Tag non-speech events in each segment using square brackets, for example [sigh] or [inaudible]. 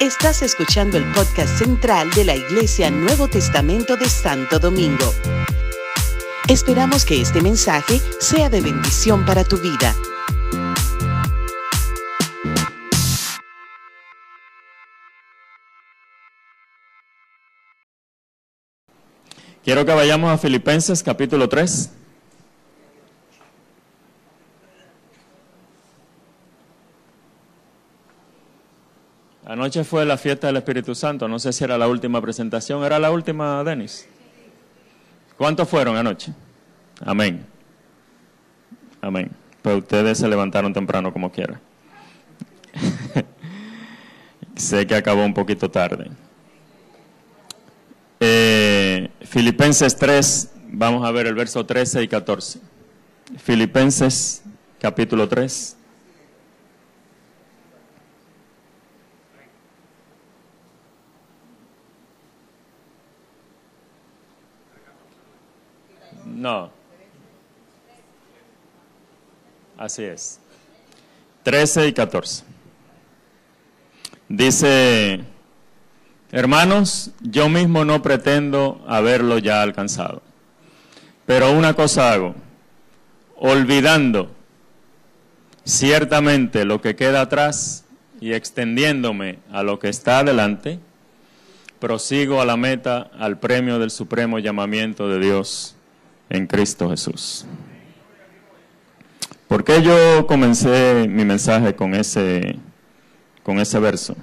Estás escuchando el podcast central de la Iglesia Nuevo Testamento de Santo Domingo. Esperamos que este mensaje sea de bendición para tu vida. Quiero que vayamos a Filipenses capítulo 3. Anoche fue la fiesta del Espíritu Santo, no sé si era la última presentación, ¿era la última, Denis? ¿Cuántos fueron anoche? Amén. Amén. Pues ustedes se levantaron temprano como quiera. [laughs] sé que acabó un poquito tarde. Eh, Filipenses 3, vamos a ver el verso 13 y 14. Filipenses capítulo 3. No. Así es. 13 y 14. Dice, hermanos, yo mismo no pretendo haberlo ya alcanzado, pero una cosa hago, olvidando ciertamente lo que queda atrás y extendiéndome a lo que está adelante, prosigo a la meta, al premio del supremo llamamiento de Dios en Cristo Jesús. ¿Por qué yo comencé mi mensaje con ese, con ese verso?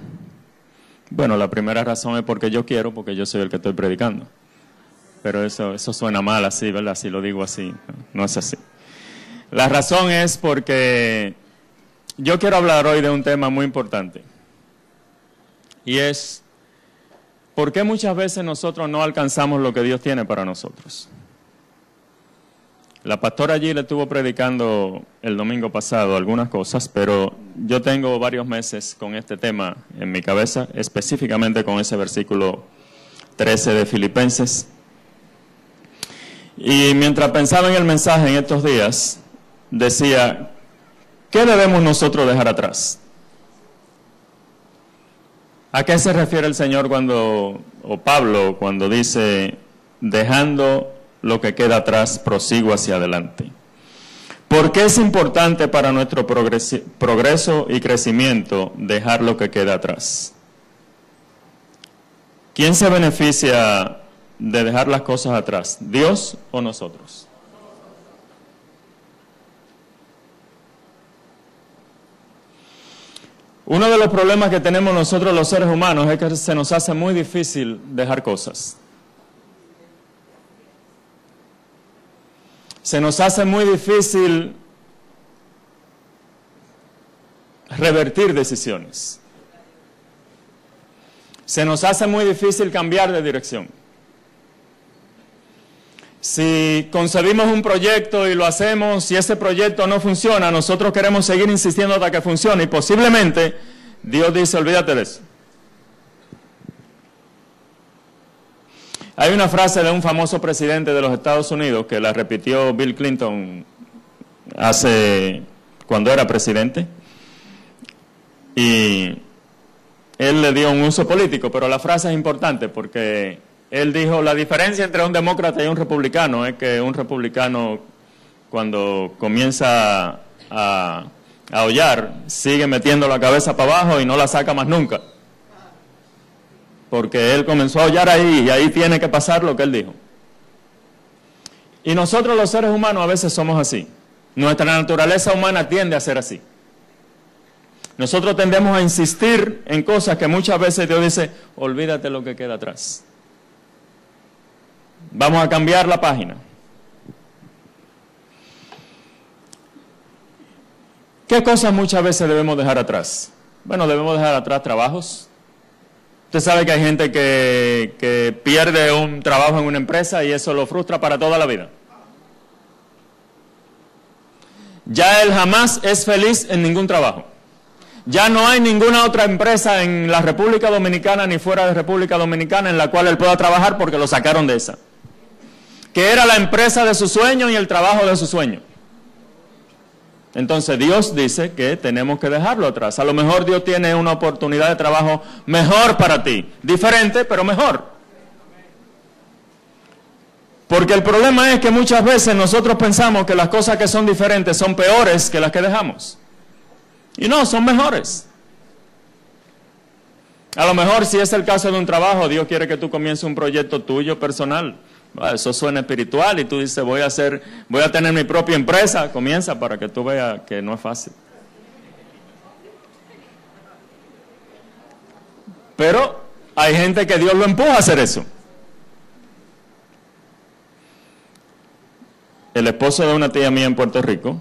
Bueno, la primera razón es porque yo quiero, porque yo soy el que estoy predicando. Pero eso, eso suena mal así, ¿verdad? Si lo digo así, no es así. La razón es porque yo quiero hablar hoy de un tema muy importante. Y es, ¿por qué muchas veces nosotros no alcanzamos lo que Dios tiene para nosotros? La pastora allí le estuvo predicando el domingo pasado algunas cosas, pero yo tengo varios meses con este tema en mi cabeza, específicamente con ese versículo 13 de Filipenses. Y mientras pensaba en el mensaje en estos días, decía, ¿qué debemos nosotros dejar atrás? ¿A qué se refiere el Señor cuando, o Pablo, cuando dice, dejando lo que queda atrás, prosigo hacia adelante. ¿Por qué es importante para nuestro progreso y crecimiento dejar lo que queda atrás? ¿Quién se beneficia de dejar las cosas atrás? ¿Dios o nosotros? Uno de los problemas que tenemos nosotros los seres humanos es que se nos hace muy difícil dejar cosas. Se nos hace muy difícil revertir decisiones. Se nos hace muy difícil cambiar de dirección. Si concebimos un proyecto y lo hacemos, si ese proyecto no funciona, nosotros queremos seguir insistiendo hasta que funcione y posiblemente Dios dice, olvídate de eso. Hay una frase de un famoso presidente de los Estados Unidos que la repitió Bill Clinton hace cuando era presidente y él le dio un uso político, pero la frase es importante porque él dijo la diferencia entre un demócrata y un republicano es que un republicano cuando comienza a, a hollar sigue metiendo la cabeza para abajo y no la saca más nunca porque él comenzó a hollar ahí y ahí tiene que pasar lo que él dijo. Y nosotros los seres humanos a veces somos así. Nuestra naturaleza humana tiende a ser así. Nosotros tendemos a insistir en cosas que muchas veces Dios dice, olvídate lo que queda atrás. Vamos a cambiar la página. ¿Qué cosas muchas veces debemos dejar atrás? Bueno, debemos dejar atrás trabajos, Usted sabe que hay gente que, pierde un trabajo en una empresa y eso lo frustra para toda la vida. Ya él jamás es feliz en ningún trabajo. Ya no hay ninguna otra empresa en la República Dominicana ni fuera de República Dominicana en la cual él pueda trabajar porque lo sacaron de esa. Que era la empresa de su sueño y el trabajo de su sueño. Entonces Dios dice que tenemos que dejarlo atrás. A lo mejor Dios tiene una oportunidad de trabajo mejor para ti, diferente, pero mejor. Porque el problema es que muchas veces nosotros pensamos que las cosas que son diferentes son peores que las que dejamos. Y no, son mejores. A lo mejor si es el caso de un trabajo, Dios quiere que tú comiences un proyecto tuyo personal. Ah, eso suena espiritual y tú dices, voy a hacer, voy a tener mi propia empresa. Comienza para que tú veas que no es fácil. Pero hay gente que Dios lo empuja a hacer eso. El esposo de una tía mía en Puerto Rico,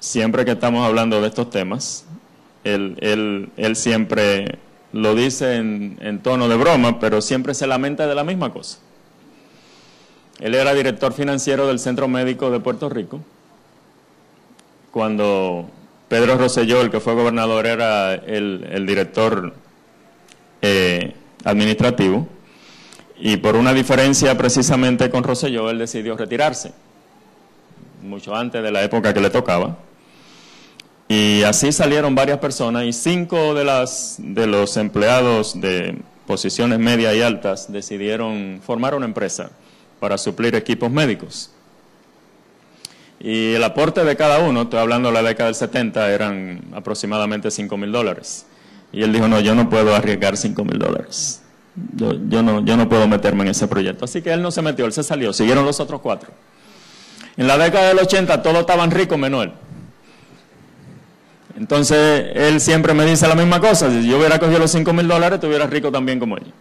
siempre que estamos hablando de estos temas, él, siempre lo dice en, en tono de broma, pero siempre se lamenta de la misma cosa. Él era director financiero del Centro Médico de Puerto Rico. Cuando Pedro Rosselló, el que fue gobernador, era el, director eh, administrativo. Y por una diferencia precisamente con Rosselló, él decidió retirarse, mucho antes de la época que le tocaba. Y así salieron varias personas y cinco de, las, de los empleados de posiciones medias y altas decidieron formar una empresa para suplir equipos médicos. Y el aporte de cada uno, estoy hablando de la década del 70, eran aproximadamente 5 mil dólares. Y él dijo, no, yo no puedo arriesgar 5 mil dólares. Yo, no, yo no puedo meterme en ese proyecto. Así que él no se metió, él se salió, siguieron los otros cuatro. En la década del 80 todos estaban ricos menos él. Entonces él siempre me dice la misma cosa, si yo hubiera cogido los 5 mil dólares, estuviera rico también como él.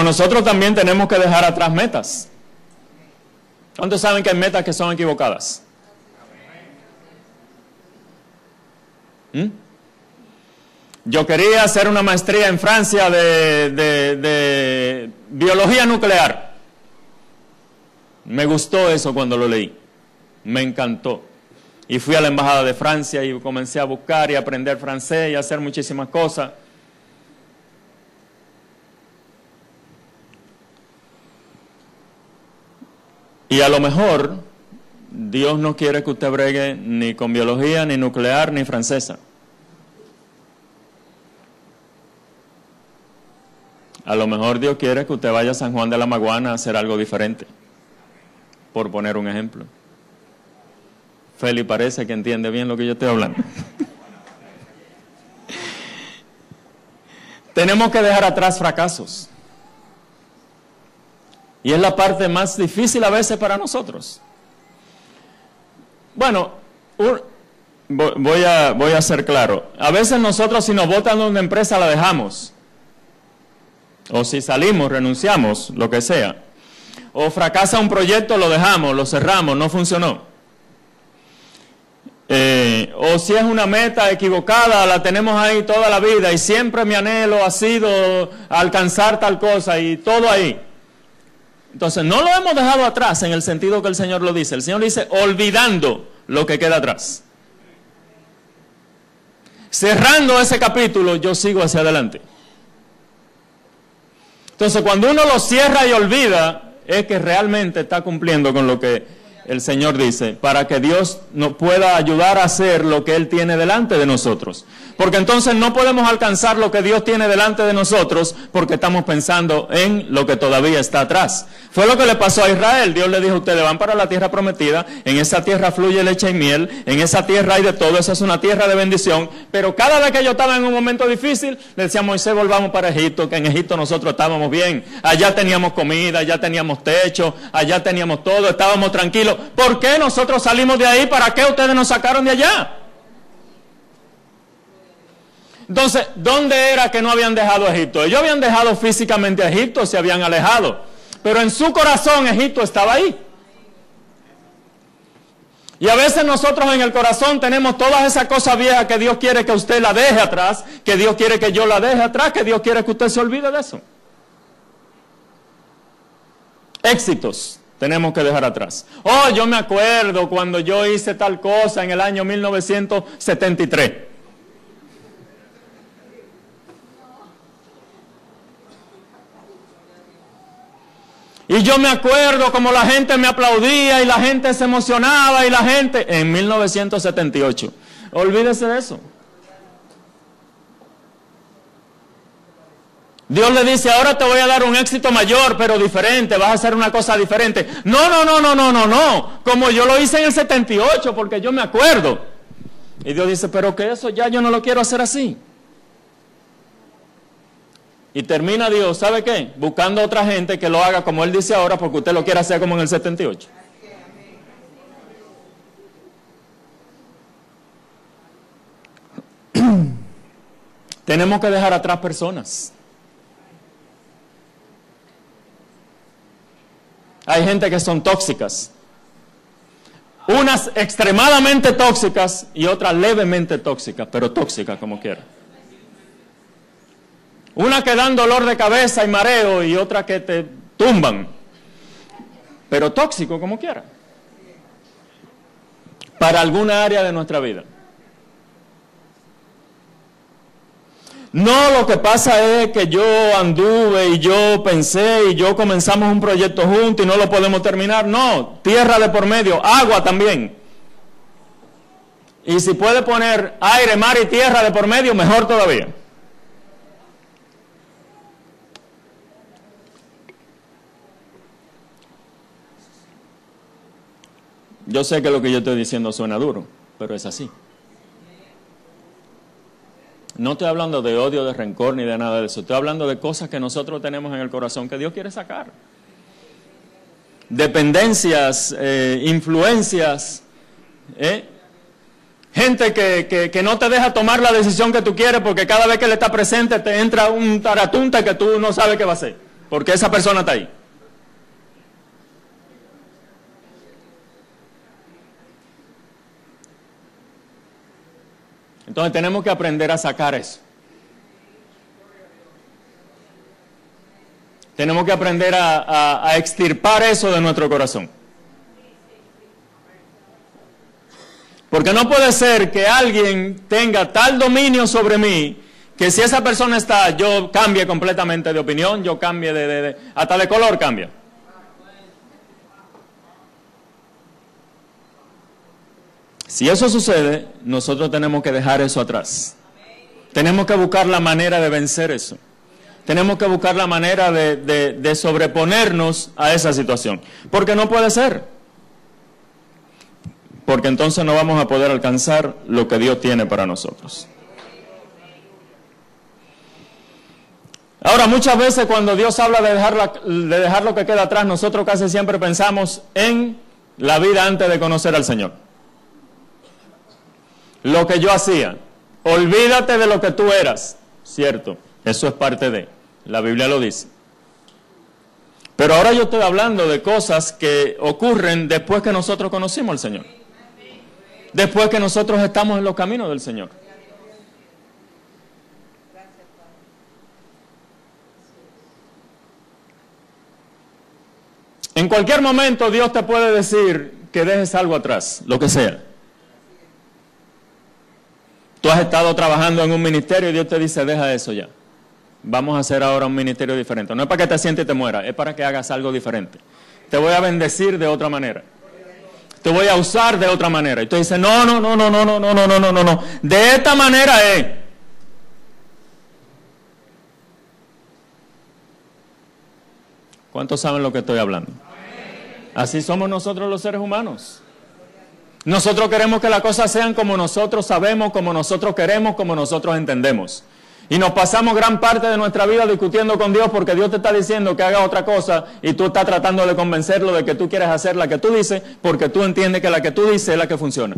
Pero nosotros también tenemos que dejar atrás metas. ¿Cuántos saben que hay metas que son equivocadas? ¿Mm? Yo quería hacer una maestría en Francia de, de, biología nuclear. Me gustó eso cuando lo leí. Me encantó. Y fui a la Embajada de Francia y comencé a buscar y aprender francés y hacer muchísimas cosas. Y a lo mejor Dios no quiere que usted bregue ni con biología, ni nuclear, ni francesa. A lo mejor Dios quiere que usted vaya a San Juan de la Maguana a hacer algo diferente, por poner un ejemplo. Feli parece que entiende bien lo que yo estoy hablando. [laughs] Tenemos que dejar atrás fracasos. Y es la parte más difícil a veces para nosotros. Bueno, voy, a, voy a ser claro. A veces nosotros si nos votan de una empresa la dejamos. O si salimos, renunciamos, lo que sea. O fracasa un proyecto, lo dejamos, lo cerramos, no funcionó. Eh, o si es una meta equivocada, la tenemos ahí toda la vida y siempre mi anhelo ha sido alcanzar tal cosa y todo ahí. Entonces, no lo hemos dejado atrás en el sentido que el Señor lo dice. El Señor dice, olvidando lo que queda atrás. Cerrando ese capítulo, yo sigo hacia adelante. Entonces, cuando uno lo cierra y olvida, es que realmente está cumpliendo con lo que el Señor dice, para que Dios nos pueda ayudar a hacer lo que Él tiene delante de nosotros. Porque entonces no podemos alcanzar lo que Dios tiene delante de nosotros porque estamos pensando en lo que todavía está atrás. Fue lo que le pasó a Israel. Dios le dijo, ustedes van para la tierra prometida, en esa tierra fluye leche y miel, en esa tierra hay de todo, esa es una tierra de bendición. Pero cada vez que yo estaba en un momento difícil, le decía a Moisés, volvamos para Egipto, que en Egipto nosotros estábamos bien. Allá teníamos comida, allá teníamos techo, allá teníamos todo, estábamos tranquilos. ¿Por qué nosotros salimos de ahí? ¿Para qué ustedes nos sacaron de allá? Entonces, ¿dónde era que no habían dejado Egipto? Ellos habían dejado físicamente a Egipto, se habían alejado. Pero en su corazón Egipto estaba ahí. Y a veces nosotros en el corazón tenemos todas esas cosas viejas que Dios quiere que usted la deje atrás, que Dios quiere que yo la deje atrás, que Dios quiere que usted se olvide de eso. Éxitos tenemos que dejar atrás. Oh, yo me acuerdo cuando yo hice tal cosa en el año 1973. Y yo me acuerdo como la gente me aplaudía y la gente se emocionaba y la gente en 1978. Olvídese de eso. Dios le dice, ahora te voy a dar un éxito mayor, pero diferente, vas a hacer una cosa diferente. No, no, no, no, no, no, no. Como yo lo hice en el 78, porque yo me acuerdo. Y Dios dice, pero que eso ya yo no lo quiero hacer así. Y termina Dios, ¿sabe qué? Buscando otra gente que lo haga como Él dice ahora, porque usted lo quiere hacer como en el 78. [clears throat] Tenemos que dejar atrás personas. Hay gente que son tóxicas. Unas extremadamente tóxicas y otras levemente tóxicas, pero tóxicas como quiera. Una que dan dolor de cabeza y mareo y otra que te tumban. Pero tóxico como quiera. Para alguna área de nuestra vida. No, lo que pasa es que yo anduve y yo pensé y yo comenzamos un proyecto juntos y no lo podemos terminar. No, tierra de por medio, agua también. Y si puede poner aire, mar y tierra de por medio, mejor todavía. Yo sé que lo que yo estoy diciendo suena duro, pero es así. No estoy hablando de odio, de rencor ni de nada de eso. Estoy hablando de cosas que nosotros tenemos en el corazón que Dios quiere sacar. Dependencias, eh, influencias, ¿eh? gente que, que, no te deja tomar la decisión que tú quieres porque cada vez que él está presente te entra un taratunta que tú no sabes qué va a hacer, porque esa persona está ahí. Entonces tenemos que aprender a sacar eso. Tenemos que aprender a, extirpar eso de nuestro corazón. Porque no puede ser que alguien tenga tal dominio sobre mí que si esa persona está, yo cambie completamente de opinión, yo cambie de, de hasta de color cambia. Si eso sucede, nosotros tenemos que dejar eso atrás. Tenemos que buscar la manera de vencer eso. Tenemos que buscar la manera de, sobreponernos a esa situación. Porque no puede ser. Porque entonces no vamos a poder alcanzar lo que Dios tiene para nosotros. Ahora, muchas veces cuando Dios habla de dejar, de dejar lo que queda atrás, nosotros casi siempre pensamos en la vida antes de conocer al Señor lo que yo hacía. Olvídate de lo que tú eras. Cierto, eso es parte de. La Biblia lo dice. Pero ahora yo estoy hablando de cosas que ocurren después que nosotros conocimos al Señor. Después que nosotros estamos en los caminos del Señor. En cualquier momento Dios te puede decir que dejes algo atrás, lo que sea. Tú has estado trabajando en un ministerio y Dios te dice, deja eso ya. Vamos a hacer ahora un ministerio diferente. No es para que te sientes y te mueras, es para que hagas algo diferente. Te voy a bendecir de otra manera. Te voy a usar de otra manera. Y tú dices, no, no, no, no, no, no, no, no, no, no, no, no. De esta manera es. ¿Cuántos saben lo que estoy hablando? Así somos nosotros los seres humanos. Nosotros queremos que las cosas sean como nosotros sabemos, como nosotros queremos, como nosotros entendemos. Y nos pasamos gran parte de nuestra vida discutiendo con Dios porque Dios te está diciendo que haga otra cosa y tú estás tratando de convencerlo de que tú quieres hacer la que tú dices porque tú entiendes que la que tú dices es la que funciona.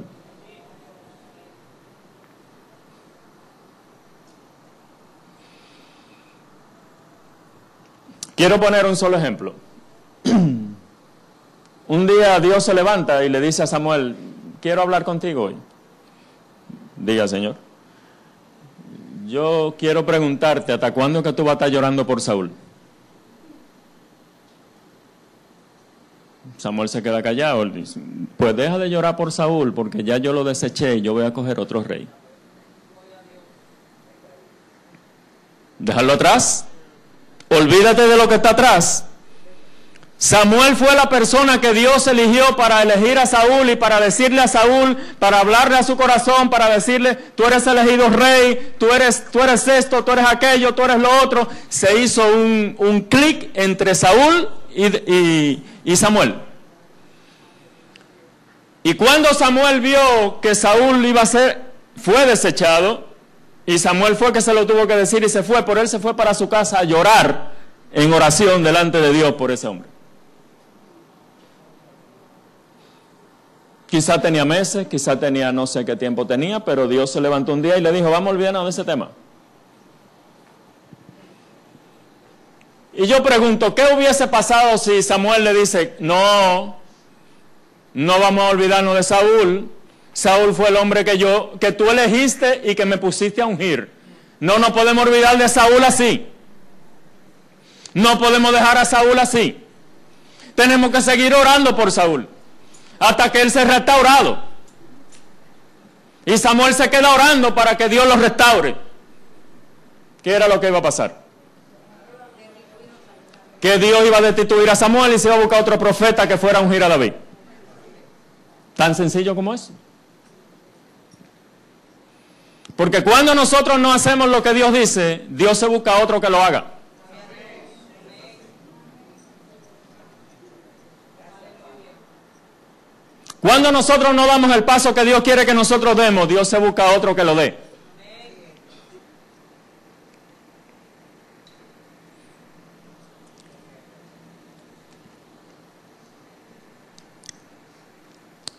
Quiero poner un solo ejemplo. [clears throat] un día Dios se levanta y le dice a Samuel, quiero hablar contigo hoy. Diga, Señor. Yo quiero preguntarte, ¿hasta cuándo que tú vas a estar llorando por Saúl? Samuel se queda callado. Dice, pues deja de llorar por Saúl, porque ya yo lo deseché y yo voy a coger otro rey. Déjalo atrás. Olvídate de lo que está atrás. Samuel fue la persona que Dios eligió para elegir a Saúl y para decirle a Saúl, para hablarle a su corazón, para decirle, tú eres elegido rey, tú eres, tú eres esto, tú eres aquello, tú eres lo otro. Se hizo un, un clic entre Saúl y, y Samuel. Y cuando Samuel vio que Saúl iba a ser, fue desechado, y Samuel fue que se lo tuvo que decir y se fue, por él se fue para su casa a llorar en oración delante de Dios por ese hombre. Quizá tenía meses, quizá tenía no sé qué tiempo tenía, pero Dios se levantó un día y le dijo, vamos a olvidarnos de ese tema. Y yo pregunto, ¿qué hubiese pasado si Samuel le dice, no, no vamos a olvidarnos de Saúl? Saúl fue el hombre que yo, que tú elegiste y que me pusiste a ungir. No nos podemos olvidar de Saúl así. No podemos dejar a Saúl así. Tenemos que seguir orando por Saúl hasta que él se restaurado. Y Samuel se queda orando para que Dios lo restaure. ¿Qué era lo que iba a pasar? Que Dios iba a destituir a Samuel y se iba a buscar otro profeta que fuera a ungir a David. Tan sencillo como eso. Porque cuando nosotros no hacemos lo que Dios dice, Dios se busca a otro que lo haga. Cuando nosotros no damos el paso que Dios quiere que nosotros demos, Dios se busca a otro que lo dé.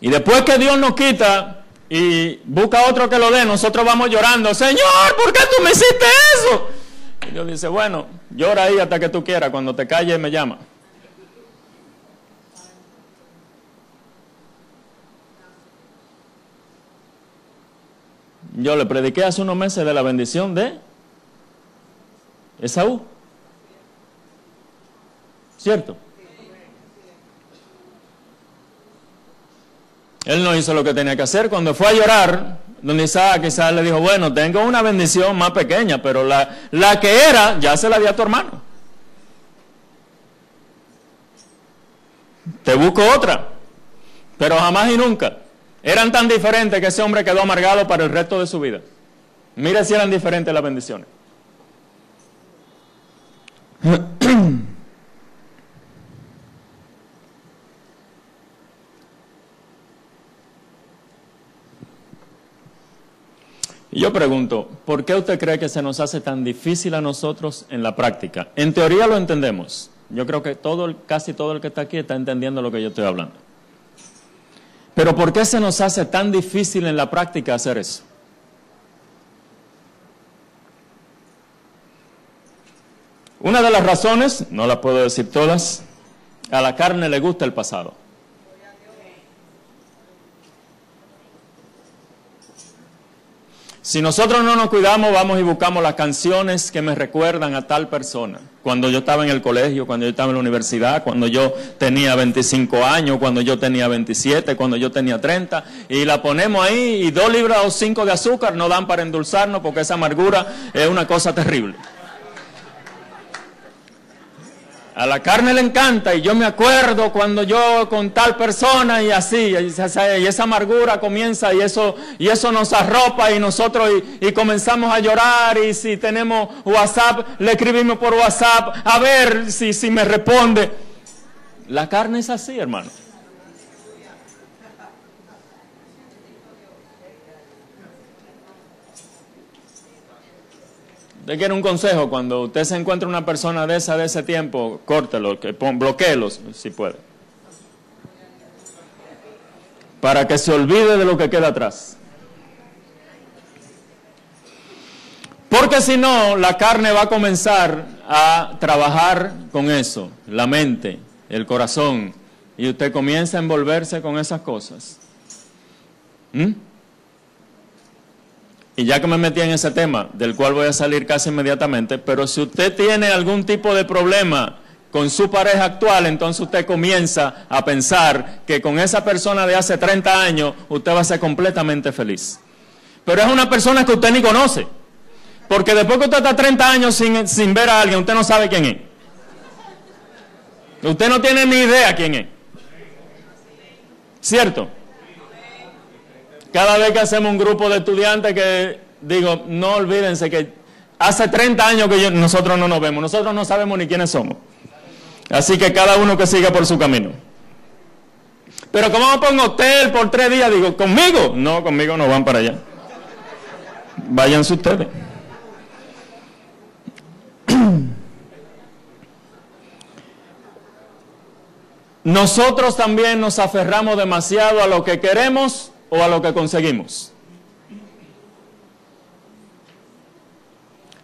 Y después que Dios nos quita y busca a otro que lo dé, nosotros vamos llorando, Señor, ¿por qué tú me hiciste eso? Y Dios dice, bueno, llora ahí hasta que tú quieras, cuando te calles me llama. Yo le prediqué hace unos meses de la bendición de Esaú. ¿Cierto? Él no hizo lo que tenía que hacer. Cuando fue a llorar, don Isaac quizás le dijo, bueno, tengo una bendición más pequeña, pero la, la que era ya se la di a tu hermano. Te busco otra, pero jamás y nunca. Eran tan diferentes que ese hombre quedó amargado para el resto de su vida. Mire si eran diferentes las bendiciones. Y yo pregunto, ¿por qué usted cree que se nos hace tan difícil a nosotros en la práctica? En teoría lo entendemos. Yo creo que todo, casi todo el que está aquí está entendiendo lo que yo estoy hablando. Pero ¿por qué se nos hace tan difícil en la práctica hacer eso? Una de las razones, no la puedo decir todas, a la carne le gusta el pasado. Si nosotros no nos cuidamos, vamos y buscamos las canciones que me recuerdan a tal persona. Cuando yo estaba en el colegio, cuando yo estaba en la universidad, cuando yo tenía 25 años, cuando yo tenía 27, cuando yo tenía 30, y la ponemos ahí y dos libras o cinco de azúcar no dan para endulzarnos porque esa amargura es una cosa terrible. A la carne le encanta y yo me acuerdo cuando yo con tal persona y así, y esa amargura comienza y eso, y eso nos arropa y nosotros y, comenzamos a llorar y si tenemos WhatsApp, le escribimos por WhatsApp a ver si, si me responde. La carne es así, hermano. Usted quiere un consejo, cuando usted se encuentra una persona de esa de ese tiempo, córtelo, que bloqueelos si puede. Para que se olvide de lo que queda atrás. Porque si no, la carne va a comenzar a trabajar con eso, la mente, el corazón, y usted comienza a envolverse con esas cosas. ¿Mm? Y ya que me metí en ese tema, del cual voy a salir casi inmediatamente, pero si usted tiene algún tipo de problema con su pareja actual, entonces usted comienza a pensar que con esa persona de hace 30 años usted va a ser completamente feliz. Pero es una persona que usted ni conoce. Porque después que usted está 30 años sin, sin ver a alguien, usted no sabe quién es. Usted no tiene ni idea quién es. ¿Cierto? Cada vez que hacemos un grupo de estudiantes que digo, no olvídense que hace 30 años que nosotros no nos vemos, nosotros no sabemos ni quiénes somos. Así que cada uno que siga por su camino. Pero como me pongo hotel por tres días, digo, ¿conmigo? No, conmigo no van para allá. Váyanse ustedes. [clears throat] Nosotros también nos aferramos demasiado a lo que queremos o a lo que conseguimos.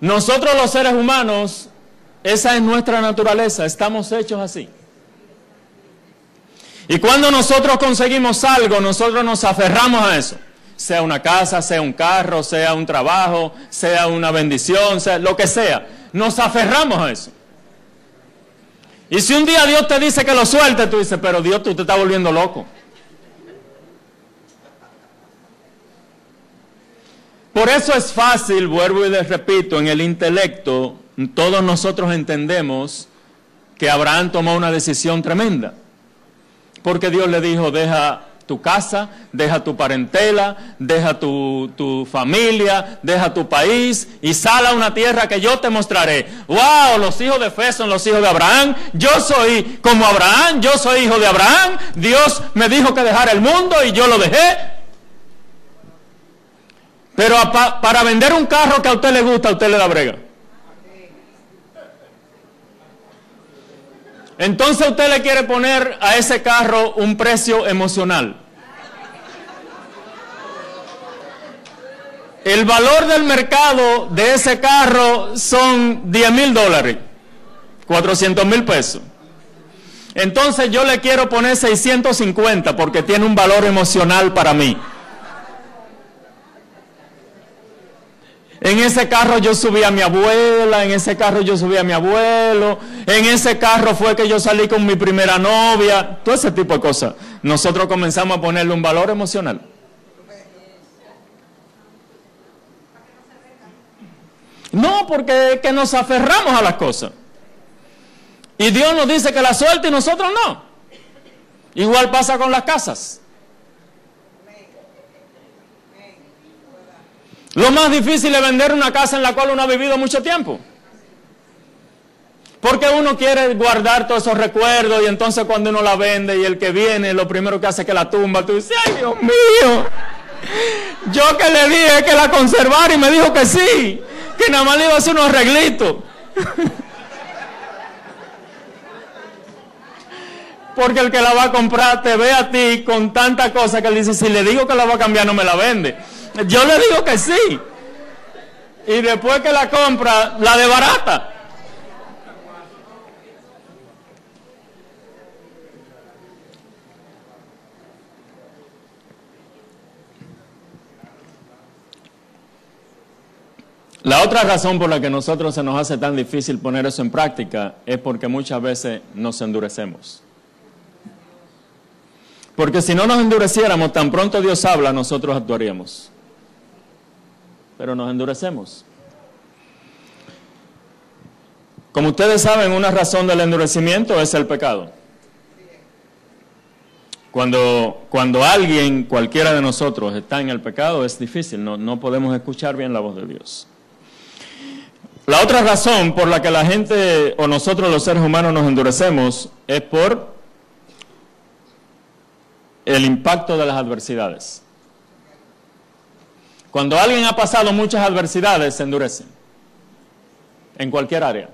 Nosotros los seres humanos, esa es nuestra naturaleza, estamos hechos así. Y cuando nosotros conseguimos algo, nosotros nos aferramos a eso. Sea una casa, sea un carro, sea un trabajo, sea una bendición, sea lo que sea. Nos aferramos a eso. Y si un día Dios te dice que lo suelte, tú dices, pero Dios, tú te estás volviendo loco. Por eso es fácil, vuelvo y les repito, en el intelecto, todos nosotros entendemos que Abraham tomó una decisión tremenda. Porque Dios le dijo, deja tu casa, deja tu parentela, deja tu, tu, familia, deja tu país y sal a una tierra que yo te mostraré. ¡Wow! Los hijos de fe son los hijos de Abraham. Yo soy como Abraham, yo soy hijo de Abraham. Dios me dijo que dejara el mundo y yo lo dejé. Pero para vender un carro que a usted le gusta, a usted le da brega. Entonces usted le quiere poner a ese carro un precio emocional. El valor del mercado de ese carro son 10 mil dólares, 400 mil pesos. Entonces yo le quiero poner 650 porque tiene un valor emocional para mí. En ese carro yo subí a mi abuela, en ese carro yo subí a mi abuelo, en ese carro fue que yo salí con mi primera novia, todo ese tipo de cosas. Nosotros comenzamos a ponerle un valor emocional. No, porque que nos aferramos a las cosas. Y Dios nos dice que la suelte y nosotros no. Igual pasa con las casas. Lo más difícil es vender una casa en la cual uno ha vivido mucho tiempo. Porque uno quiere guardar todos esos recuerdos y entonces cuando uno la vende y el que viene lo primero que hace es que la tumba, tú dices, ay Dios mío, yo que le dije que la conservara y me dijo que sí, que nada más le iba a hacer unos arreglitos. [laughs] Porque el que la va a comprar te ve a ti con tanta cosa que él dice, si le digo que la va a cambiar no me la vende. Yo le digo que sí. Y después que la compra, la de barata. La otra razón por la que nosotros se nos hace tan difícil poner eso en práctica es porque muchas veces nos endurecemos. Porque si no nos endureciéramos, tan pronto Dios habla, nosotros actuaríamos pero nos endurecemos. Como ustedes saben, una razón del endurecimiento es el pecado. Cuando, cuando alguien, cualquiera de nosotros, está en el pecado, es difícil, no, no podemos escuchar bien la voz de Dios. La otra razón por la que la gente o nosotros los seres humanos nos endurecemos es por el impacto de las adversidades. Cuando alguien ha pasado muchas adversidades, se endurece. En cualquier área.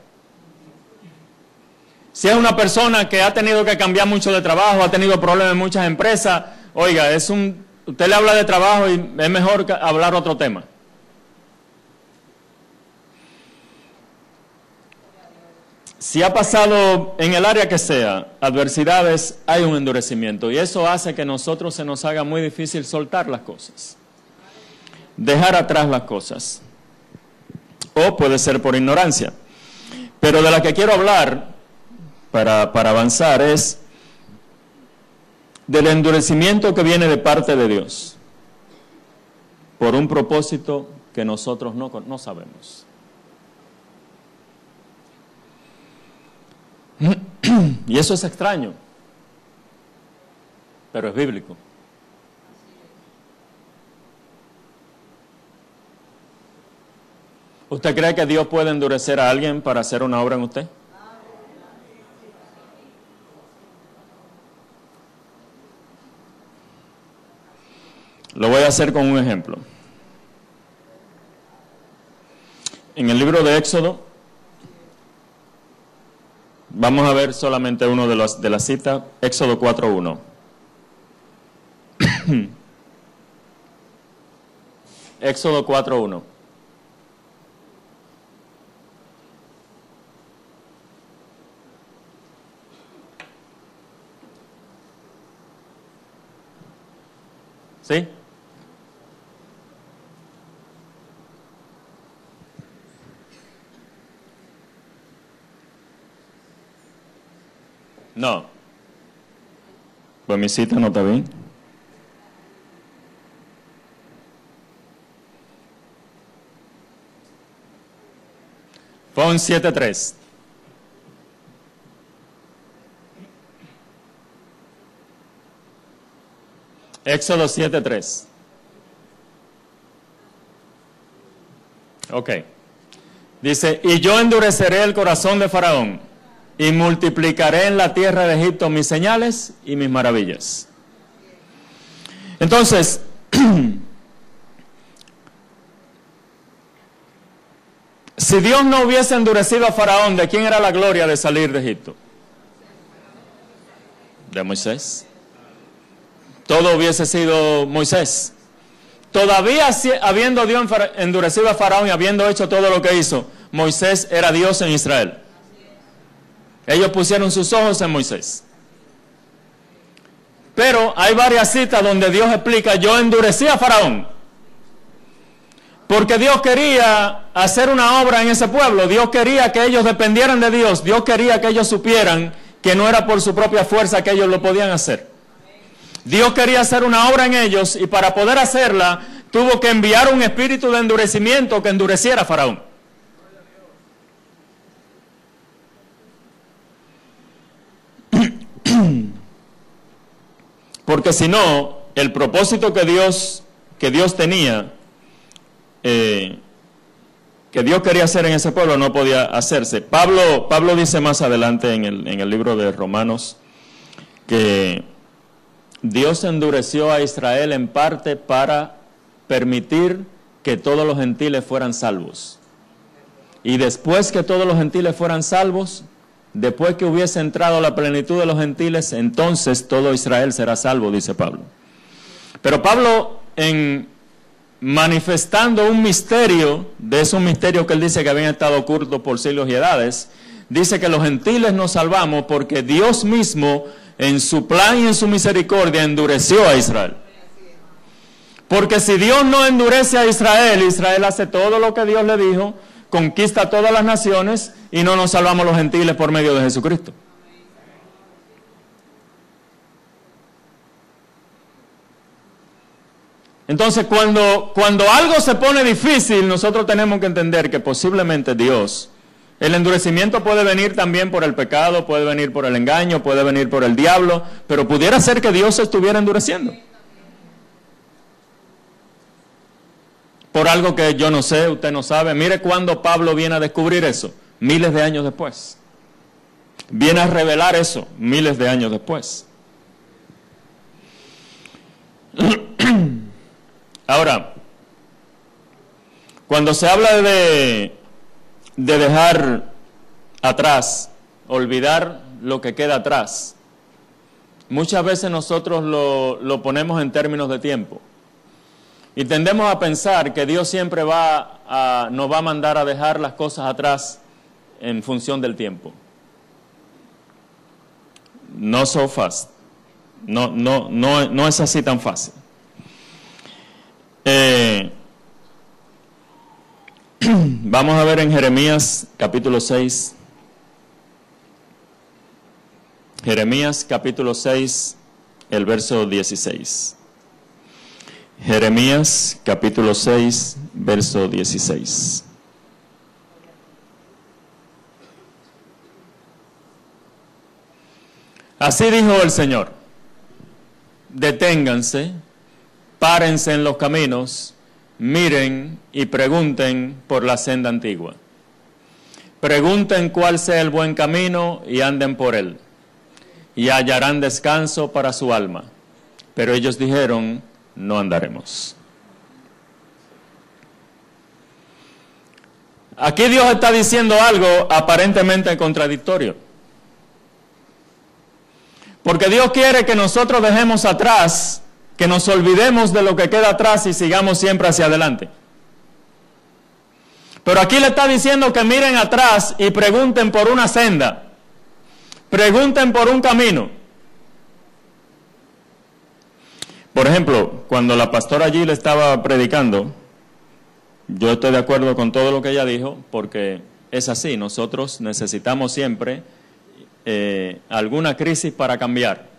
Si es una persona que ha tenido que cambiar mucho de trabajo, ha tenido problemas en muchas empresas, oiga, es un, usted le habla de trabajo y es mejor hablar otro tema. Si ha pasado en el área que sea adversidades, hay un endurecimiento y eso hace que a nosotros se nos haga muy difícil soltar las cosas dejar atrás las cosas. O puede ser por ignorancia. Pero de la que quiero hablar, para, para avanzar, es del endurecimiento que viene de parte de Dios por un propósito que nosotros no, no sabemos. [clears throat] Y eso es extraño, pero es bíblico. ¿Usted cree que Dios puede endurecer a alguien para hacer una obra en usted? Lo voy a hacer con un ejemplo. En el libro de Éxodo, vamos a ver solamente uno de los de la cita, Éxodo 4.1. [coughs] Éxodo 4.1. ¿Sí? No. Pues mi cita no está bien. Fue un 7-3. Éxodo 7.3. Ok. Dice, y yo endureceré el corazón de Faraón y multiplicaré en la tierra de Egipto mis señales y mis maravillas. Entonces, [clears throat] si Dios no hubiese endurecido a Faraón, ¿de quién era la gloria de salir de Egipto? De Moisés todo hubiese sido Moisés. Todavía habiendo Dios endurecido a Faraón y habiendo hecho todo lo que hizo, Moisés era Dios en Israel. Ellos pusieron sus ojos en Moisés. Pero hay varias citas donde Dios explica, yo endurecí a Faraón. Porque Dios quería hacer una obra en ese pueblo. Dios quería que ellos dependieran de Dios. Dios quería que ellos supieran que no era por su propia fuerza que ellos lo podían hacer. Dios quería hacer una obra en ellos y para poder hacerla tuvo que enviar un espíritu de endurecimiento que endureciera a Faraón. [clears throat] Porque si no, el propósito que Dios, que Dios tenía, eh, que Dios quería hacer en ese pueblo, no podía hacerse. Pablo, Pablo dice más adelante en el, en el libro de Romanos que Dios endureció a Israel en parte para permitir que todos los gentiles fueran salvos. Y después que todos los gentiles fueran salvos, después que hubiese entrado la plenitud de los gentiles, entonces todo Israel será salvo, dice Pablo. Pero Pablo, en manifestando un misterio, de esos misterios que él dice que habían estado ocultos por siglos y edades, dice que los gentiles nos salvamos porque Dios mismo en su plan y en su misericordia endureció a Israel. Porque si Dios no endurece a Israel, Israel hace todo lo que Dios le dijo, conquista todas las naciones y no nos salvamos los gentiles por medio de Jesucristo. Entonces, cuando, cuando algo se pone difícil, nosotros tenemos que entender que posiblemente Dios el endurecimiento puede venir también por el pecado, puede venir por el engaño, puede venir por el diablo, pero pudiera ser que Dios estuviera endureciendo. Por algo que yo no sé, usted no sabe. Mire cuando Pablo viene a descubrir eso, miles de años después. Viene a revelar eso, miles de años después. [clears throat] Ahora, cuando se habla de de dejar atrás, olvidar lo que queda atrás. Muchas veces nosotros lo, lo ponemos en términos de tiempo. Y tendemos a pensar que Dios siempre va a, nos va a mandar a dejar las cosas atrás en función del tiempo. No so fast. No, no, no, no es así tan fácil. Eh, [clears throat] Vamos a ver en Jeremías capítulo 6. Jeremías capítulo 6, el verso 16. Jeremías capítulo 6, verso 16. Así dijo el Señor, deténganse, párense en los caminos, miren y pregunten por la senda antigua. Pregunten cuál sea el buen camino y anden por él, y hallarán descanso para su alma. Pero ellos dijeron, no andaremos. Aquí Dios está diciendo algo aparentemente contradictorio. Porque Dios quiere que nosotros dejemos atrás, que nos olvidemos de lo que queda atrás y sigamos siempre hacia adelante. Pero aquí le está diciendo que miren atrás y pregunten por una senda, pregunten por un camino. Por ejemplo, cuando la pastora allí le estaba predicando, yo estoy de acuerdo con todo lo que ella dijo, porque es así, nosotros necesitamos siempre eh, alguna crisis para cambiar.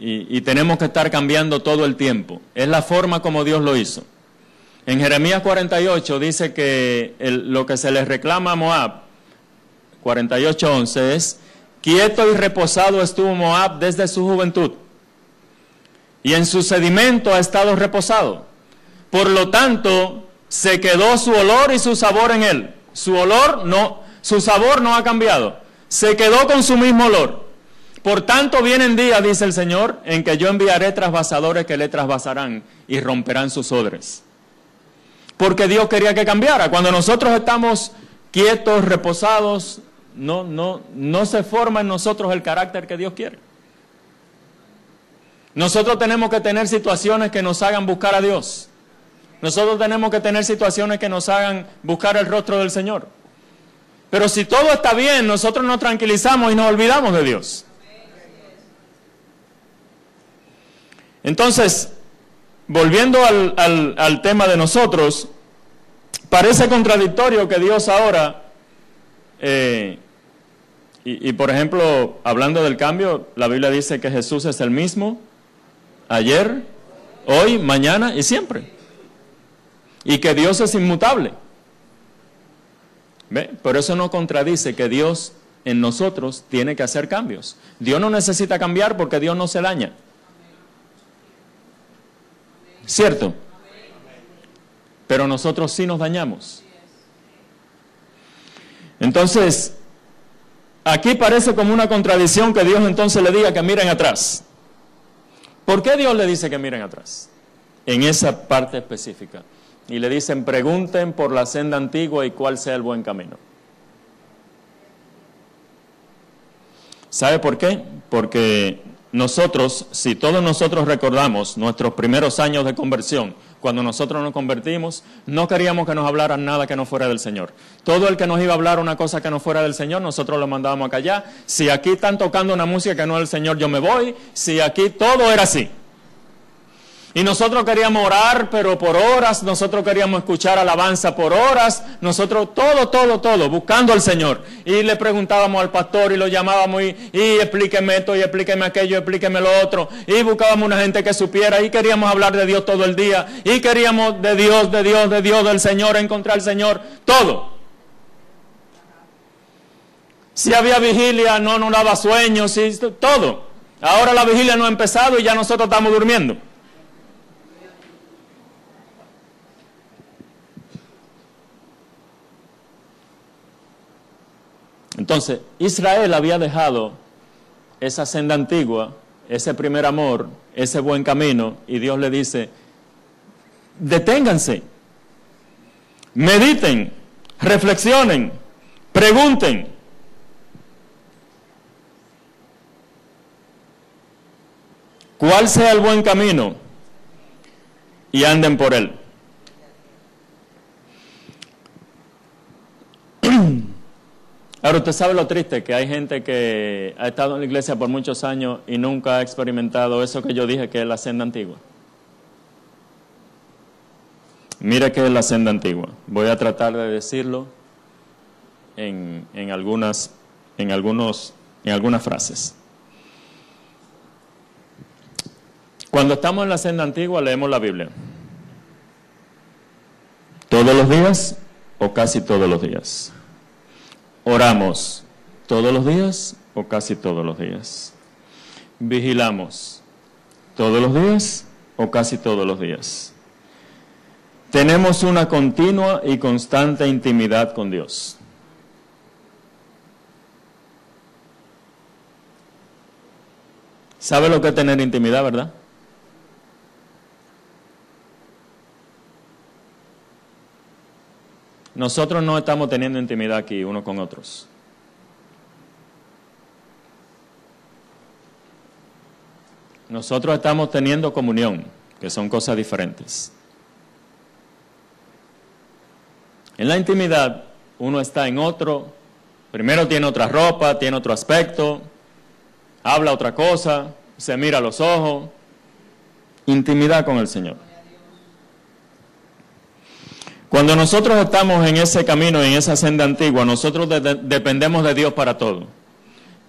Y, tenemos que estar cambiando todo el tiempo. Es la forma como Dios lo hizo. En Jeremías 48 dice que lo que se le reclama a Moab, 48.11, es, quieto y reposado estuvo Moab desde su juventud, y en su sedimento ha estado reposado. Por lo tanto, se quedó su olor y su sabor en él. Su olor no, su sabor no ha cambiado. Se quedó con su mismo olor. Por tanto, vienen días, dice el Señor, en que yo enviaré trasvasadores que le trasvasarán y romperán sus odres. Porque Dios quería que cambiara. Cuando nosotros estamos quietos, reposados, no, no, no se forma en nosotros el carácter que Dios quiere. Nosotros tenemos que tener situaciones que nos hagan buscar a Dios. Nosotros tenemos que tener situaciones que nos hagan buscar el rostro del Señor. Pero si todo está bien, nosotros nos tranquilizamos y nos olvidamos de Dios. Entonces, volviendo al, tema de nosotros, parece contradictorio que Dios ahora, eh, y, por ejemplo, hablando del cambio, la Biblia dice que Jesús es el mismo ayer, hoy, mañana y siempre y que Dios es inmutable. Pero eso no contradice que Dios en nosotros tiene que hacer cambios. Dios no necesita cambiar porque Dios no se daña. ¿Cierto? Pero nosotros sí nos dañamos. Entonces, aquí parece como una contradicción que Dios entonces le diga que miren atrás. ¿Por qué Dios le dice que miren atrás? En esa parte específica y le dicen, pregunten por la senda antigua y cuál sea el buen camino. ¿Sabe por qué? Porque nosotros, si todos nosotros recordamos nuestros primeros años de conversión, cuando nosotros nos convertimos, no queríamos que nos hablaran nada que no fuera del Señor. Todo el que nos iba a hablar una cosa que no fuera del Señor, nosotros lo mandábamos a callar. Si aquí están tocando una música que no es del Señor, yo me voy. Si aquí todo era así. Y nosotros queríamos orar, pero por horas, nosotros queríamos escuchar alabanza por horas, nosotros todo, todo, todo, buscando al Señor. Y le preguntábamos al pastor y lo llamábamos y, y explíqueme esto y explíqueme aquello, explíqueme lo otro. Y buscábamos una gente que supiera y queríamos hablar de Dios todo el día. Y queríamos de Dios, de Dios, de Dios, del Señor, encontrar al Señor, todo. Si había vigilia, no nos daba sueños, todo. Ahora la vigilia no ha empezado y ya nosotros estamos durmiendo. Entonces, Israel había dejado esa senda antigua, ese primer amor, ese buen camino, y Dios le dice, deténganse, mediten, reflexionen, pregunten. ¿Cuál sea el buen camino? Y anden por él. Ahora, usted sabe lo triste, que hay gente que ha estado en la iglesia por muchos años y nunca ha experimentado eso que yo dije que es la senda antigua. Mire qué es la senda antigua. Voy a tratar de decirlo en, en, algunas, en, algunos, en algunas frases. Cuando estamos en la senda antigua leemos la Biblia. ¿Todos los días o casi todos los días? Oramos todos los días o casi todos los días. vigilamos? ¿Todos los días o casi todos los días? Tenemos una continua y constante intimidad con Dios. ¿Sabe lo que es tener intimidad, verdad? Nosotros no estamos teniendo intimidad aquí unos con otros. Nosotros estamos teniendo comunión, que son cosas diferentes. En la intimidad uno está en otro, primero tiene otra ropa, tiene otro aspecto, habla otra cosa, se mira a los ojos. Intimidad con el Señor. Cuando nosotros estamos en ese camino, en esa senda antigua, nosotros dependemos de Dios para todo.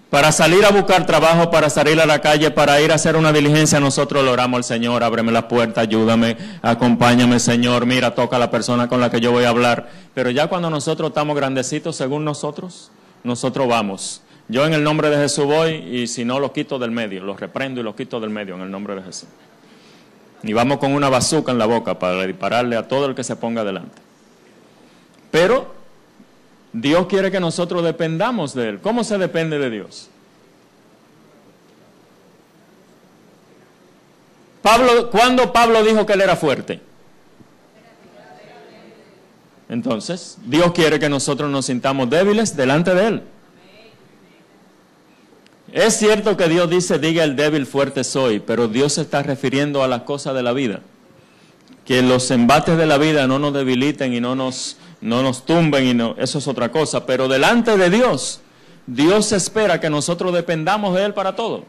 Para salir a buscar trabajo, para salir a la calle, para ir a hacer una diligencia, nosotros le oramos al Señor, ábreme la puerta, ayúdame, acompáñame Señor, mira, toca a la persona con la que yo voy a hablar. Pero ya cuando nosotros estamos grandecitos, según nosotros, nosotros vamos. Yo en el nombre de Jesús voy y si no los quito del medio, los reprendo y los quito del medio en el nombre de Jesús. Y vamos con una bazuca en la boca para dispararle a todo el que se ponga delante. Pero Dios quiere que nosotros dependamos de Él. ¿Cómo se depende de Dios? Pablo, ¿Cuándo Pablo dijo que Él era fuerte? Entonces, Dios quiere que nosotros nos sintamos débiles delante de Él. Es cierto que Dios dice, diga el débil fuerte soy, pero Dios se está refiriendo a las cosas de la vida. Que los embates de la vida no nos debiliten y no nos, no nos tumben, y no, eso es otra cosa. Pero delante de Dios, Dios espera que nosotros dependamos de Él para todo.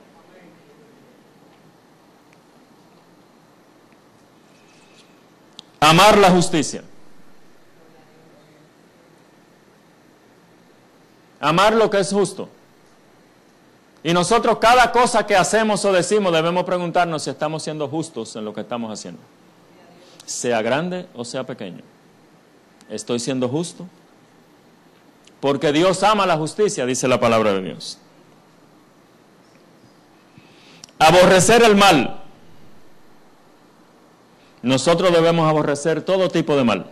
Amar la justicia. Amar lo que es justo. Y nosotros cada cosa que hacemos o decimos debemos preguntarnos si estamos siendo justos en lo que estamos haciendo. Sea grande o sea pequeño. ¿Estoy siendo justo? Porque Dios ama la justicia, dice la palabra de Dios. Aborrecer el mal. Nosotros debemos aborrecer todo tipo de mal.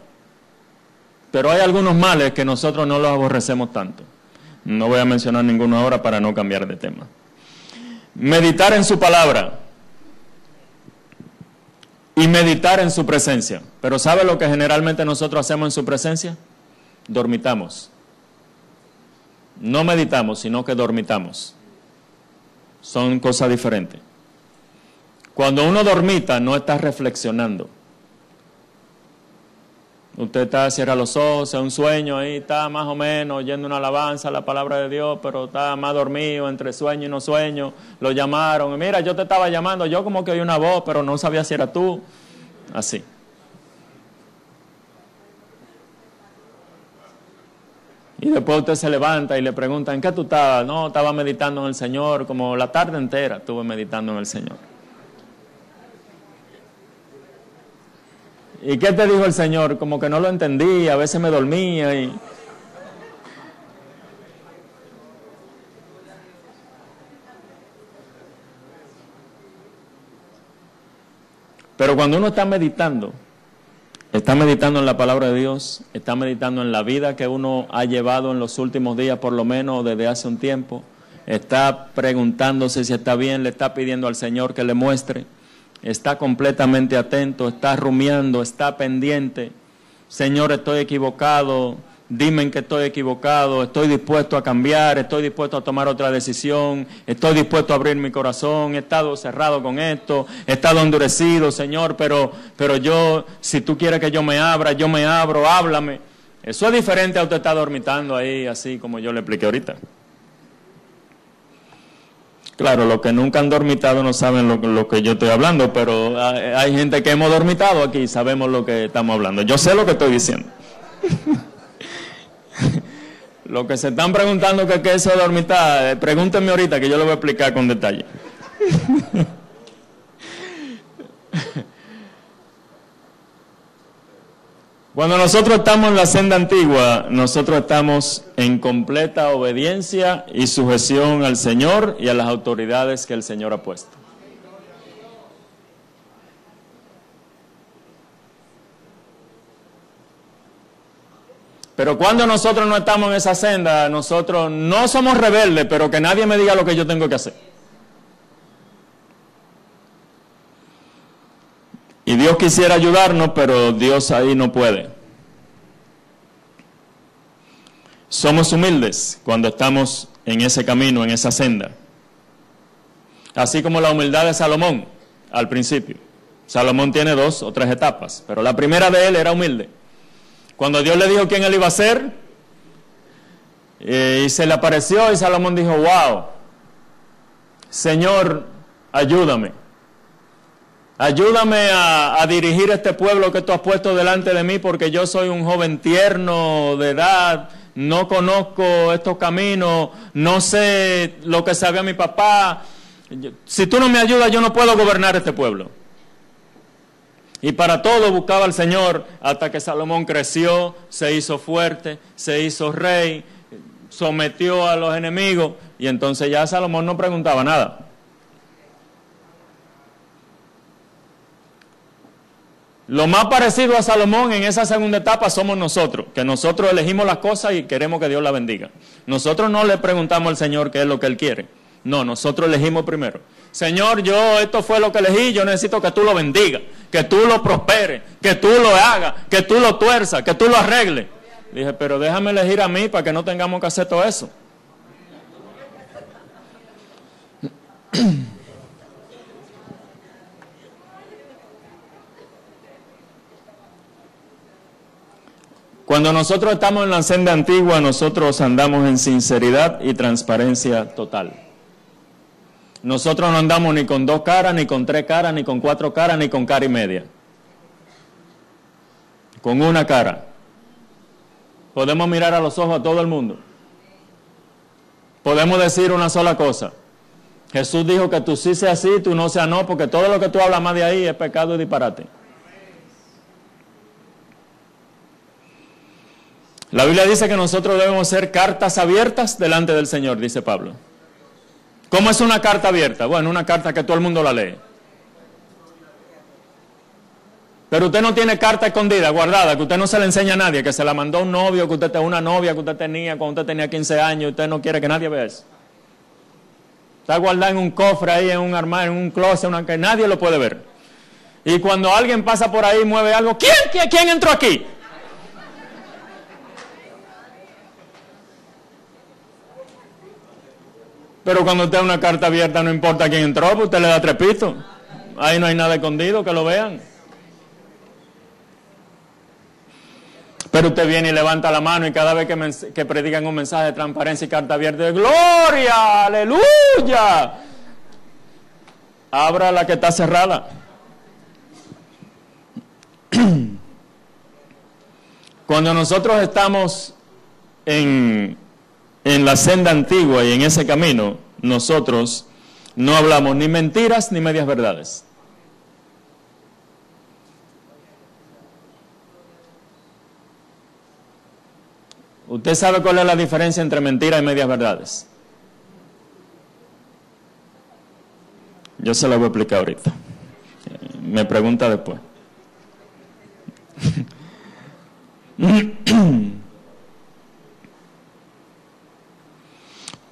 Pero hay algunos males que nosotros no los aborrecemos tanto. No voy a mencionar ninguno ahora para no cambiar de tema. Meditar en su palabra y meditar en su presencia. Pero ¿sabe lo que generalmente nosotros hacemos en su presencia? Dormitamos. No meditamos, sino que dormitamos. Son cosas diferentes. Cuando uno dormita, no está reflexionando. Usted está, cierra los ojos, es un sueño ahí, está más o menos oyendo una alabanza, la palabra de Dios, pero está más dormido, entre sueño y no sueño. Lo llamaron, mira, yo te estaba llamando, yo como que oí una voz, pero no sabía si era tú. Así. Y después usted se levanta y le pregunta, ¿en qué tú estabas? No, estaba meditando en el Señor, como la tarde entera estuve meditando en el Señor. ¿Y qué te dijo el Señor? Como que no lo entendía, a veces me dormía y... Pero cuando uno está meditando, está meditando en la palabra de Dios, está meditando en la vida que uno ha llevado en los últimos días, por lo menos desde hace un tiempo, está preguntándose si está bien, le está pidiendo al Señor que le muestre está completamente atento, está rumiando, está pendiente. Señor, estoy equivocado, dime que estoy equivocado, estoy dispuesto a cambiar, estoy dispuesto a tomar otra decisión, estoy dispuesto a abrir mi corazón, he estado cerrado con esto, he estado endurecido, Señor, pero, pero yo, si tú quieres que yo me abra, yo me abro, háblame. Eso es diferente a usted estar dormitando ahí, así como yo le expliqué ahorita. Claro, los que nunca han dormitado no saben lo, que yo estoy hablando, pero hay, gente que hemos dormitado aquí y sabemos lo que estamos hablando. Yo sé lo que estoy diciendo. [laughs] lo que se están preguntando que qué es eso de dormitar, eh, pregúntenme ahorita que yo lo voy a explicar con detalle. [laughs] Cuando nosotros estamos en la senda antigua, nosotros estamos en completa obediencia y sujeción al Señor y a las autoridades que el Señor ha puesto. Pero cuando nosotros no estamos en esa senda, nosotros no somos rebeldes, pero que nadie me diga lo que yo tengo que hacer. Y Dios quisiera ayudarnos, pero Dios ahí no puede. Somos humildes cuando estamos en ese camino, en esa senda. Así como la humildad de Salomón al principio. Salomón tiene dos o tres etapas, pero la primera de él era humilde. Cuando Dios le dijo quién él iba a ser, eh, y se le apareció y Salomón dijo, wow, Señor, ayúdame. Ayúdame a, dirigir este pueblo que tú has puesto delante de mí porque yo soy un joven tierno de edad, no conozco estos caminos, no sé lo que sabía mi papá. Si tú no me ayudas, yo no puedo gobernar este pueblo. Y para todo buscaba al Señor hasta que Salomón creció, se hizo fuerte, se hizo rey, sometió a los enemigos y entonces ya Salomón no preguntaba nada. Lo más parecido a Salomón en esa segunda etapa somos nosotros, que nosotros elegimos las cosas y queremos que Dios las bendiga. Nosotros no le preguntamos al Señor qué es lo que Él quiere. No, nosotros elegimos primero. Señor, yo esto fue lo que elegí, yo necesito que tú lo bendigas, que tú lo prosperes, que tú lo hagas, que tú lo tuerzas, que tú lo arregles. Dije, pero déjame elegir a mí para que no tengamos que hacer todo eso. Cuando nosotros estamos en la senda antigua, nosotros andamos en sinceridad y transparencia total. Nosotros no andamos ni con dos caras, ni con tres caras, ni con cuatro caras, ni con cara y media. Con una cara. Podemos mirar a los ojos a todo el mundo. Podemos decir una sola cosa. Jesús dijo que tú sí seas sí, tú no seas no, porque todo lo que tú hablas más de ahí es pecado y disparate. La Biblia dice que nosotros debemos ser cartas abiertas delante del Señor, dice Pablo. ¿Cómo es una carta abierta? Bueno, una carta que todo el mundo la lee. Pero usted no tiene carta escondida, guardada, que usted no se la enseña a nadie, que se la mandó un novio, que usted tenía una novia que usted tenía cuando usted tenía 15 años, usted no quiere que nadie vea eso. Está guardada en un cofre ahí, en un armario, en un closet, una, que nadie lo puede ver. Y cuando alguien pasa por ahí y mueve algo, ¿quién, quién, quién entró aquí? Pero cuando usted una carta abierta, no importa quién entró, pues usted le da trepito. Ahí no hay nada escondido, que lo vean. Pero usted viene y levanta la mano y cada vez que, que predican un mensaje de transparencia y carta abierta, de gloria, aleluya. Abra la que está cerrada. [clears throat] Cuando nosotros estamos en en la senda antigua y en ese camino, nosotros no hablamos ni mentiras ni medias verdades. ¿Usted sabe cuál es la diferencia entre mentiras y medias verdades? Yo se la voy a explicar ahorita. Me pregunta después. [clears throat] [clears throat]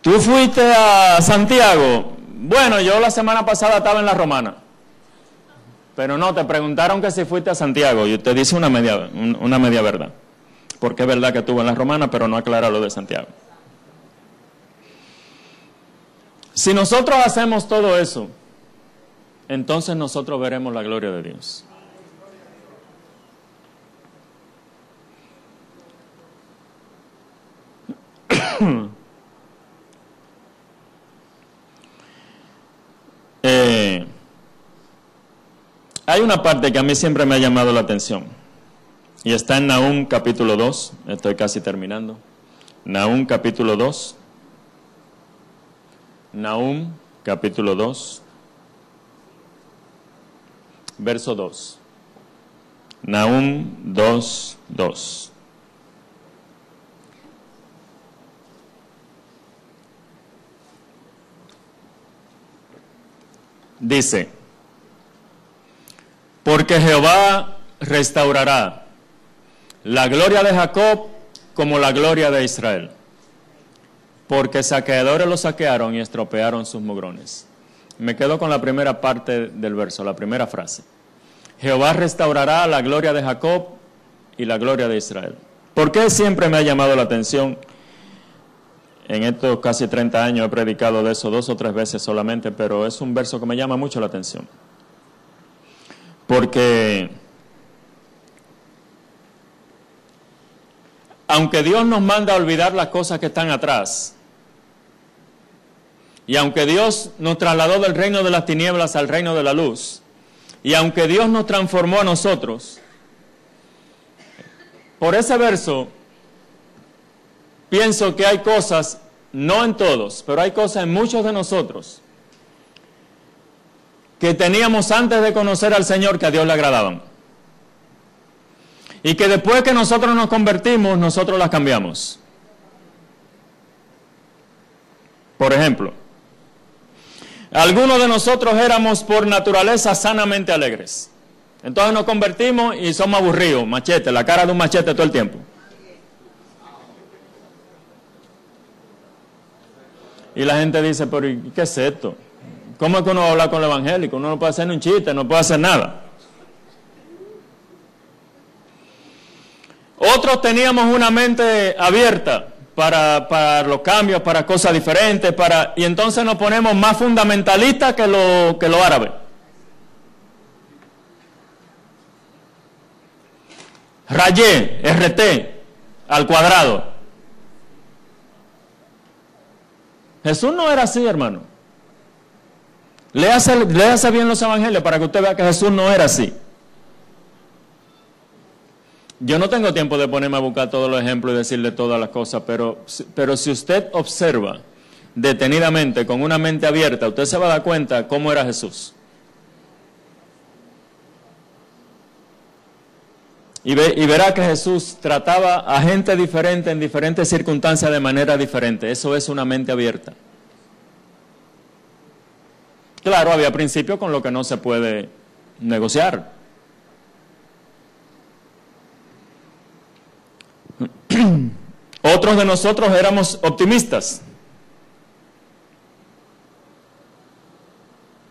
¿Tú fuiste a Santiago? Bueno, yo la semana pasada estaba en la Romana. Pero no, te preguntaron que si fuiste a Santiago y usted dice una media, una media verdad. Porque es verdad que estuvo en la Romana, pero no aclara lo de Santiago. Si nosotros hacemos todo eso, entonces nosotros veremos la gloria de Dios. Eh, hay una parte que a mí siempre me ha llamado la atención y está en Nahum capítulo 2, estoy casi terminando. Nahum capítulo 2. Nahum capítulo 2, verso 2. Nahum 2, 2. Dice, porque Jehová restaurará la gloria de Jacob como la gloria de Israel, porque saqueadores lo saquearon y estropearon sus mugrones. Me quedo con la primera parte del verso, la primera frase. Jehová restaurará la gloria de Jacob y la gloria de Israel. ¿Por qué siempre me ha llamado la atención? En estos casi 30 años he predicado de eso dos o tres veces solamente, pero es un verso que me llama mucho la atención. Porque aunque Dios nos manda a olvidar las cosas que están atrás, y aunque Dios nos trasladó del reino de las tinieblas al reino de la luz, y aunque Dios nos transformó a nosotros, por ese verso pienso que hay cosas, no en todos, pero hay cosas en muchos de nosotros que teníamos antes de conocer al Señor que a Dios le agradaban. Y que después que nosotros nos convertimos, nosotros las cambiamos. Por ejemplo, algunos de nosotros éramos por naturaleza sanamente alegres. Entonces nos convertimos y somos aburridos, machete, la cara de un machete todo el tiempo. Y la gente dice, pero ¿qué es esto? ¿Cómo es que uno va a hablar con el evangélico? Uno no puede hacer ni un chiste, no puede hacer nada. Otros teníamos una mente abierta para, para, los cambios, para cosas diferentes, para, y entonces nos ponemos más fundamentalistas que los que lo árabes. Rayé, RT, al cuadrado. Jesús no era así, hermano. Léase, bien los evangelios para que usted vea que Jesús no era así. Yo no tengo tiempo de ponerme a buscar todos los ejemplos y decirle todas las cosas, pero, pero si usted observa detenidamente, con una mente abierta, usted se va a dar cuenta cómo era Jesús. Y, ve, y, verá que Jesús trataba a gente diferente en diferentes circunstancias de manera diferente. Eso es una mente abierta. Claro, había principios con lo que no se puede negociar. [clears throat] Otros de nosotros éramos optimistas.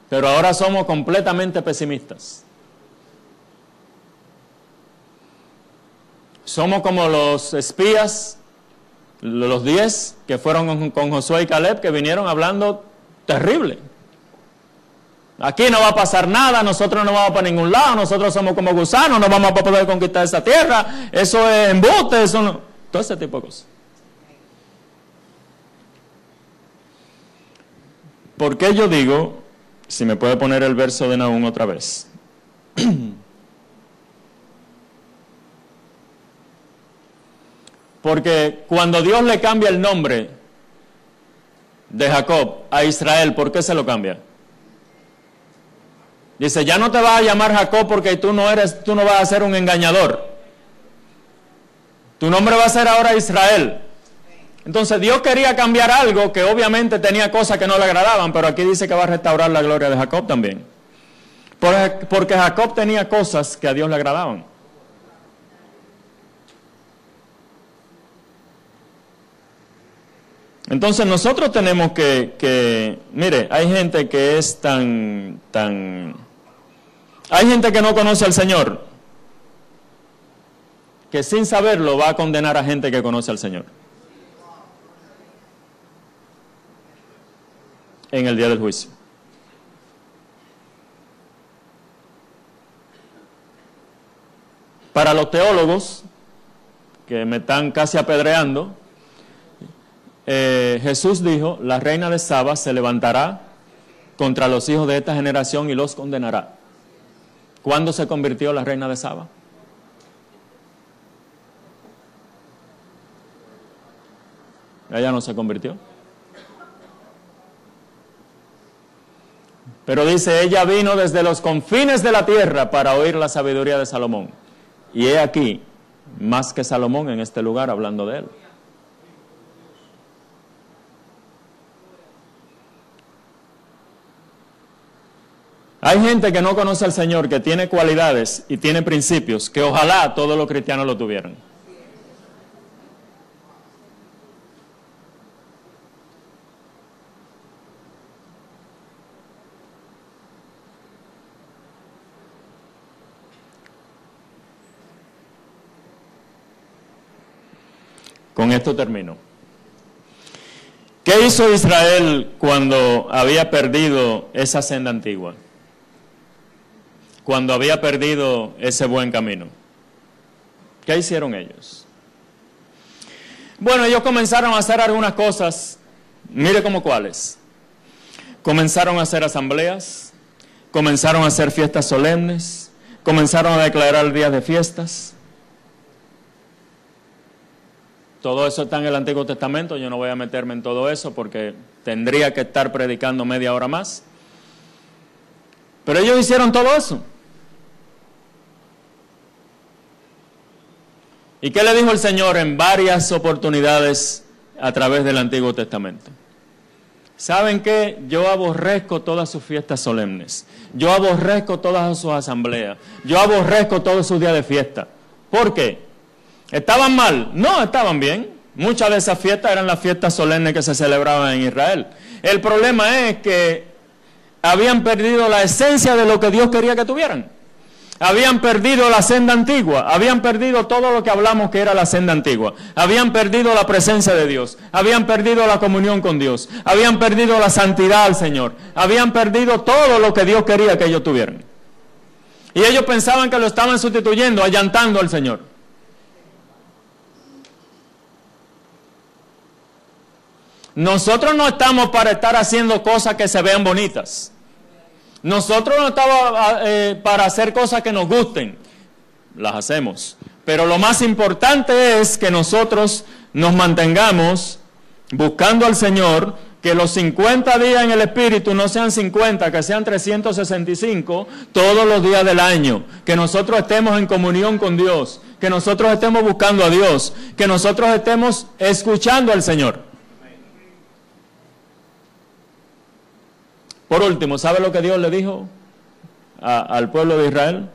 Pero ahora somos completamente pesimistas. Somos como los espías, los diez que fueron con Josué y Caleb, que vinieron hablando terrible. Aquí no va a pasar nada, nosotros no vamos para ningún lado, nosotros somos como gusanos, no vamos a poder conquistar esa tierra, eso es embuste, eso no, todo ese tipo de cosas. ¿Por qué yo digo, si me puede poner el verso de Nahum otra vez? [clears throat] Porque cuando Dios le cambia el nombre de Jacob a Israel, ¿por qué se lo cambia? Dice, ya no te vas a llamar Jacob porque tú no eres, tú no vas a ser un engañador. Tu nombre va a ser ahora Israel. Entonces Dios quería cambiar algo que obviamente tenía cosas que no le agradaban, pero aquí dice que va a restaurar la gloria de Jacob también. Porque Jacob tenía cosas que a Dios le agradaban. Entonces nosotros tenemos que, mire, hay gente que es tan, tan, hay gente que no conoce al Señor, que sin saberlo va a condenar a gente que conoce al Señor. En el día del juicio. Para los teólogos, que me están casi apedreando, eh, Jesús dijo, la reina de Saba se levantará contra los hijos de esta generación y los condenará. ¿Cuándo se convirtió la reina de Saba? Ella no se convirtió. Pero dice, ella vino desde los confines de la tierra para oír la sabiduría de Salomón. Y he aquí, más que Salomón en este lugar hablando de él. Hay gente que no conoce al Señor, que tiene cualidades y tiene principios, que ojalá todos los cristianos lo tuvieran. Con esto termino. ¿Qué hizo Israel cuando había perdido esa senda antigua? Cuando había perdido ese buen camino. ¿Qué hicieron ellos? Bueno, ellos comenzaron a hacer algunas cosas, mire como cuáles. Comenzaron a hacer asambleas, comenzaron a hacer fiestas solemnes, comenzaron a declarar días de fiestas, Todo eso está en el Antiguo Testamento, yo no voy a meterme en todo eso porque tendría que estar predicando media hora más. Pero ellos hicieron todo eso. ¿Y qué le dijo el Señor en varias oportunidades a través del Antiguo Testamento? ¿Saben qué? Yo aborrezco todas sus fiestas solemnes. Yo aborrezco todas sus asambleas. Yo aborrezco todos sus días de fiesta. ¿Por qué? ¿Estaban mal? No, estaban bien. Muchas de esas fiestas eran las fiestas solemnes que se celebraban en Israel. El problema es que habían perdido la esencia de lo que Dios quería que tuvieran. Habían perdido la senda antigua, habían perdido todo lo que hablamos que era la senda antigua, habían perdido la presencia de Dios, habían perdido la comunión con Dios, habían perdido la santidad al Señor, habían perdido todo lo que Dios quería que ellos tuvieran. Y ellos pensaban que lo estaban sustituyendo, allantando al Señor. Nosotros no estamos para estar haciendo cosas que se vean bonitas. Nosotros no estamos ah, eh, para hacer cosas que nos gusten. Las hacemos. Pero lo más importante es que nosotros nos mantengamos buscando al Señor, que los 50 días en el Espíritu no sean 50, que sean 365 todos los días del año, que nosotros estemos en comunión con Dios, que nosotros estemos buscando a Dios, que nosotros estemos escuchando al Señor. Por último, ¿sabe lo que Dios le dijo al pueblo de Israel?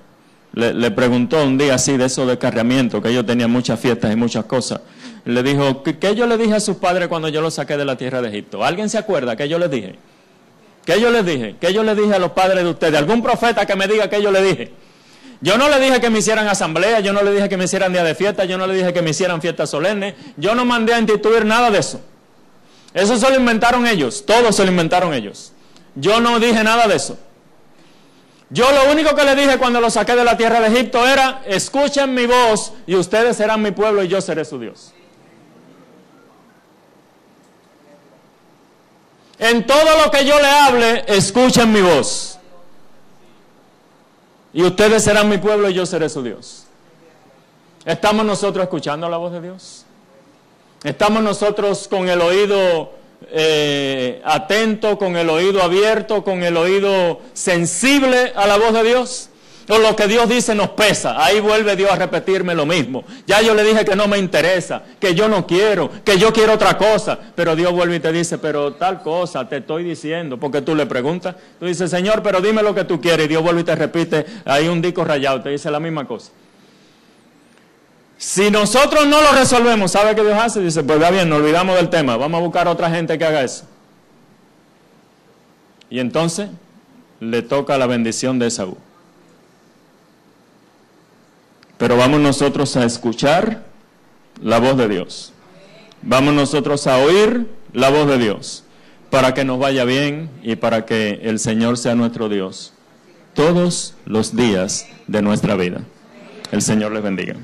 Le, preguntó un día así de eso de carriamiento, que ellos tenían muchas fiestas y muchas cosas. Le dijo, ¿qué, yo le dije a sus padres cuando yo los saqué de la tierra de Egipto? ¿Alguien se acuerda qué yo les dije? ¿Qué yo les dije? ¿Qué yo les dije a los padres de ustedes? ¿Algún profeta que me diga qué yo le dije? Yo no le dije que me hicieran asamblea, yo no le dije que me hicieran día de fiesta, yo no le dije que me hicieran fiestas solemnes, yo no mandé a instituir nada de eso. Eso se lo inventaron ellos, todo se lo inventaron ellos. Yo no dije nada de eso. Yo lo único que le dije cuando lo saqué de la tierra de Egipto era, escuchen mi voz y ustedes serán mi pueblo y yo seré su Dios. En todo lo que yo le hable, escuchen mi voz. Y ustedes serán mi pueblo y yo seré su Dios. ¿Estamos nosotros escuchando la voz de Dios? ¿Estamos nosotros con el oído eh, atento, con el oído abierto, con el oído sensible a la voz de Dios. O lo que Dios dice nos pesa. Ahí vuelve Dios a repetirme lo mismo. Ya yo le dije que no me interesa, que yo no quiero, que yo quiero otra cosa. Pero Dios vuelve y te dice, pero tal cosa te estoy diciendo. Porque tú le preguntas, tú dices, Señor, pero dime lo que tú quieres. Y Dios vuelve y te repite, ahí un disco rayado, te dice la misma cosa. Si nosotros no lo resolvemos, ¿sabe qué Dios hace? Dice, pues va bien, nos olvidamos del tema, vamos a buscar a otra gente que haga eso. Y entonces le toca la bendición de Esaú. Pero vamos nosotros a escuchar la voz de Dios. Vamos nosotros a oír la voz de Dios para que nos vaya bien y para que el Señor sea nuestro Dios todos los días de nuestra vida. El Señor les bendiga.